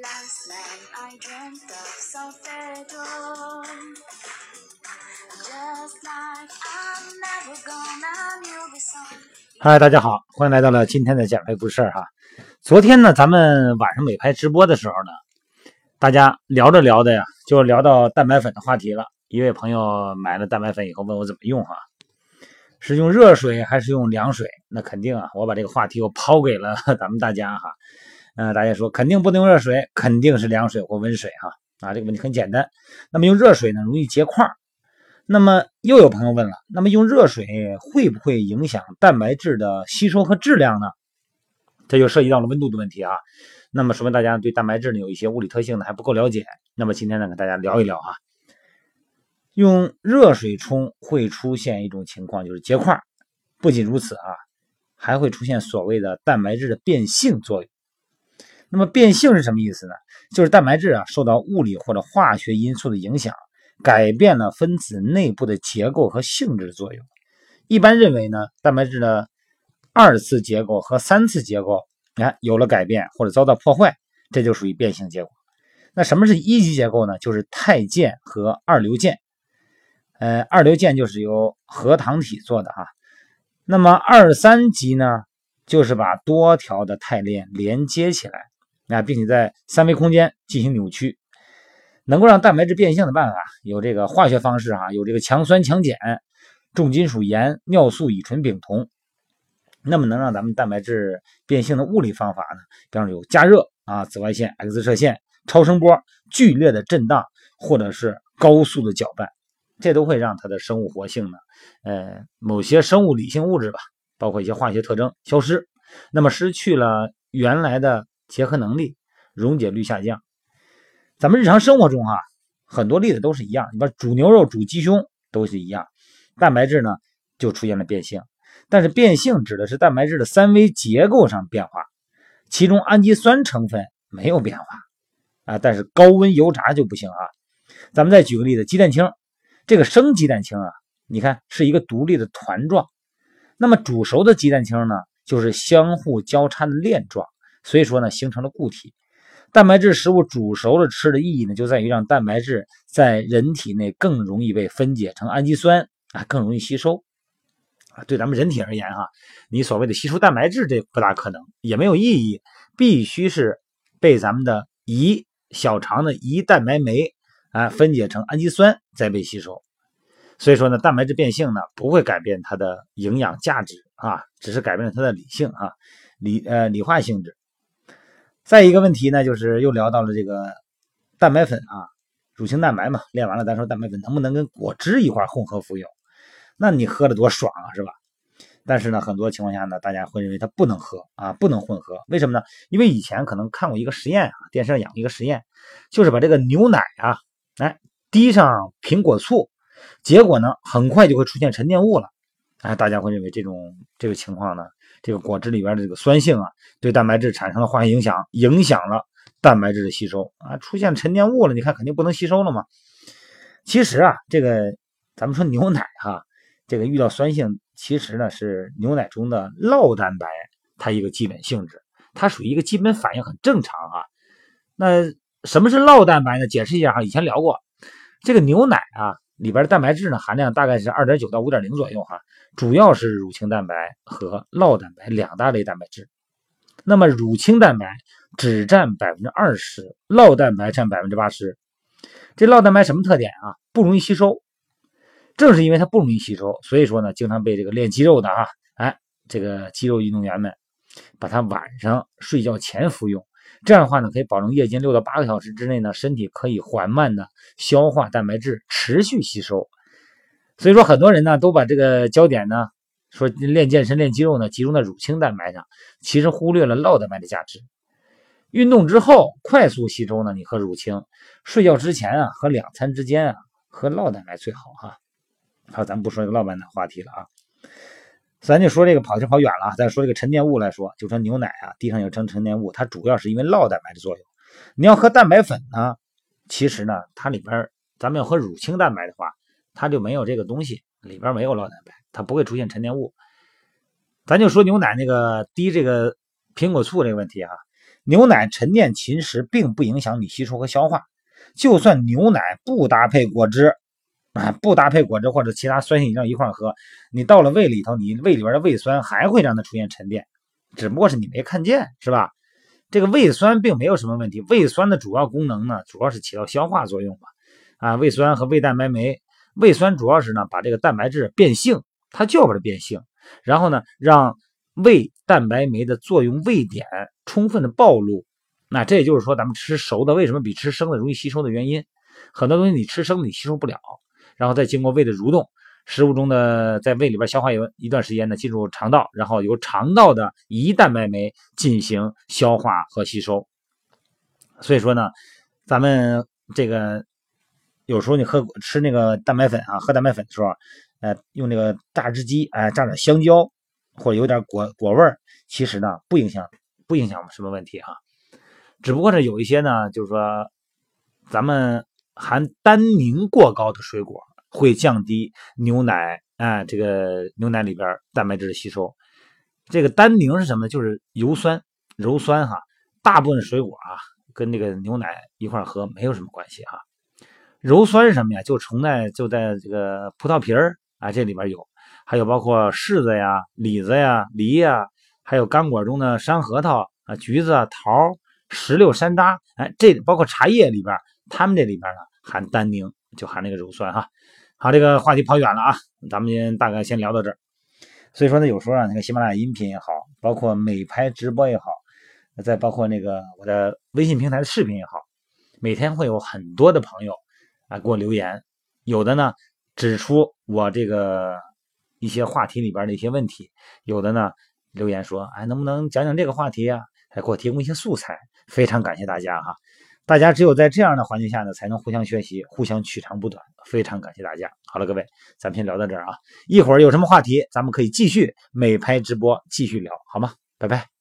Last night I dreamt of solfeggio. Just like I'm never gonna knew this song. 嗨，大家好，欢迎来到了今天的减肥故事哈。昨天呢，咱们晚上美拍直播的时候呢，大家聊着聊的呀，就聊到蛋白粉的话题了。一位朋友买了蛋白粉以后问我怎么用哈，是用热水还是用凉水？那肯定啊，我把这个话题我抛给了 咱们大家哈。呃，大家说肯定不能用热水，肯定是凉水或温水哈。啊，这个问题很简单。那么用热水呢，容易结块。那么又有朋友问了，那么用热水会不会影响蛋白质的吸收和质量呢？这就涉及到了温度的问题啊。那么说明大家对蛋白质呢有一些物理特性呢还不够了解。那么今天呢，跟大家聊一聊哈。用热水冲会出现一种情况，就是结块。不仅如此啊，还会出现所谓的蛋白质的变性作用。那么变性是什么意思呢？就是蛋白质啊受到物理或者化学因素的影响，改变了分子内部的结构和性质作用。一般认为呢，蛋白质的二次结构和三次结构，哎，有了改变或者遭到破坏，这就属于变性结果。那什么是一级结构呢？就是肽键和二硫键。呃，二硫键就是由核糖体做的啊。那么二三级呢，就是把多条的肽链连接起来，啊，并且在三维空间进行扭曲。能够让蛋白质变性的办法有这个化学方式啊，有这个强酸强碱、重金属盐、尿素、乙醇、丙酮。那么能让咱们蛋白质变性的物理方法呢，比方说有加热啊、紫外线、X 射线、超声波、剧烈的震荡，或者是高速的搅拌。这都会让它的生物活性呢，呃，某些生物理性物质吧，包括一些化学特征消失，那么失去了原来的结合能力，溶解率下降。咱们日常生活中哈，很多例子都是一样，你把煮牛肉、煮鸡胸都是一样，蛋白质呢就出现了变性，但是变性指的是蛋白质的三维结构上变化，其中氨基酸成分没有变化啊，但是高温油炸就不行啊。咱们再举个例子，鸡蛋清。这个生鸡蛋清啊，你看是一个独立的团状，那么煮熟的鸡蛋清呢，就是相互交叉的链状，所以说呢，形成了固体。蛋白质食物煮熟了吃的意义呢，就在于让蛋白质在人体内更容易被分解成氨基酸啊，更容易吸收啊。对咱们人体而言哈，你所谓的吸收蛋白质这不大可能，也没有意义，必须是被咱们的胰小肠的胰蛋白酶。啊，分解成氨基酸再被吸收，所以说呢，蛋白质变性呢不会改变它的营养价值啊，只是改变了它的理性啊，理呃理化性质。再一个问题呢，就是又聊到了这个蛋白粉啊，乳清蛋白嘛，练完了咱说蛋白粉能不能跟果汁一块混合服用？那你喝的多爽啊，是吧？但是呢，很多情况下呢，大家会认为它不能喝啊，不能混合，为什么呢？因为以前可能看过一个实验啊，电视上演过一个实验，就是把这个牛奶啊。哎，滴上苹果醋，结果呢，很快就会出现沉淀物了。哎，大家会认为这种这个情况呢，这个果汁里边的这个酸性啊，对蛋白质产生了化学影响，影响了蛋白质的吸收啊，出现沉淀物了。你看，肯定不能吸收了嘛。其实啊，这个咱们说牛奶哈，这个遇到酸性，其实呢是牛奶中的酪蛋白它一个基本性质，它属于一个基本反应，很正常啊。那。什么是酪蛋白呢？解释一下哈，以前聊过，这个牛奶啊里边的蛋白质呢含量大概是二点九到五点零左右哈，主要是乳清蛋白和酪蛋白两大类蛋白质。那么乳清蛋白只占百分之二十，酪蛋白占百分之八十。这酪蛋白什么特点啊？不容易吸收。正是因为它不容易吸收，所以说呢，经常被这个练肌肉的哈，哎，这个肌肉运动员们把它晚上睡觉前服用。这样的话呢，可以保证夜间六到八个小时之内呢，身体可以缓慢的消化蛋白质，持续吸收。所以说，很多人呢都把这个焦点呢，说练健身、练肌肉呢，集中在乳清蛋白上，其实忽略了酪蛋白的价值。运动之后快速吸收呢，你喝乳清；睡觉之前啊，和两餐之间啊，喝酪蛋白最好哈。好，咱不说这个酪蛋白话题了啊。咱就说这个跑题跑远了，再说这个沉淀物来说，就说牛奶啊，地上有成沉淀物，它主要是因为酪蛋白的作用。你要喝蛋白粉呢，其实呢，它里边咱们要喝乳清蛋白的话，它就没有这个东西，里边没有酪蛋白，它不会出现沉淀物。咱就说牛奶那个滴这个苹果醋这个问题哈，牛奶沉淀侵蚀并不影响你吸收和消化，就算牛奶不搭配果汁啊，不搭配果汁或者其他酸性饮料一块喝，你到了胃里头，你胃里边的胃酸还会让它出现沉淀，只不过是你没看见，是吧？这个胃酸并没有什么问题，胃酸的主要功能呢，主要是起到消化作用嘛。啊，胃酸和胃蛋白酶，胃酸主要是呢把这个蛋白质变性，它就把它变性，然后呢让胃蛋白酶的作用位点充分的暴露。那这也就是说，咱们吃熟的为什么比吃生的容易吸收的原因。很多东西你吃生的你吸收不了，然后再经过胃的蠕动。食物中的在胃里边消化一一段时间呢，进入肠道，然后由肠道的胰蛋白酶进行消化和吸收。所以说呢，咱们这个有时候你喝吃那个蛋白粉啊，喝蛋白粉的时候，呃，用那个榨汁机，哎，榨点香蕉或者有点果果味儿，其实呢不影响不影响什么问题哈。只不过是有一些呢，就是说咱们含单宁过高的水果。会降低牛奶啊，这个牛奶里边蛋白质的吸收。这个单宁是什么呢？就是油酸、鞣酸哈。大部分水果啊，跟那个牛奶一块喝没有什么关系哈。鞣酸是什么呀？就存在就在这个葡萄皮儿啊这里边有，还有包括柿子呀、李子呀、梨呀，还有干果中的山核桃啊、橘子、啊、桃、石榴、山楂，哎，这包括茶叶里边，它们这里边呢含单宁，就含那个鞣酸哈。好，这个话题跑远了啊，咱们大概先聊到这儿。所以说呢，有时候啊，那个喜马拉雅音频也好，包括美拍直播也好，再包括那个我的微信平台的视频也好，每天会有很多的朋友啊给我留言，有的呢指出我这个一些话题里边的一些问题，有的呢留言说，哎，能不能讲讲这个话题呀？还给我提供一些素材，非常感谢大家哈。大家只有在这样的环境下呢，才能互相学习，互相取长补短。非常感谢大家。好了，各位，咱们先聊到这儿啊。一会儿有什么话题，咱们可以继续美拍直播继续聊，好吗？拜拜。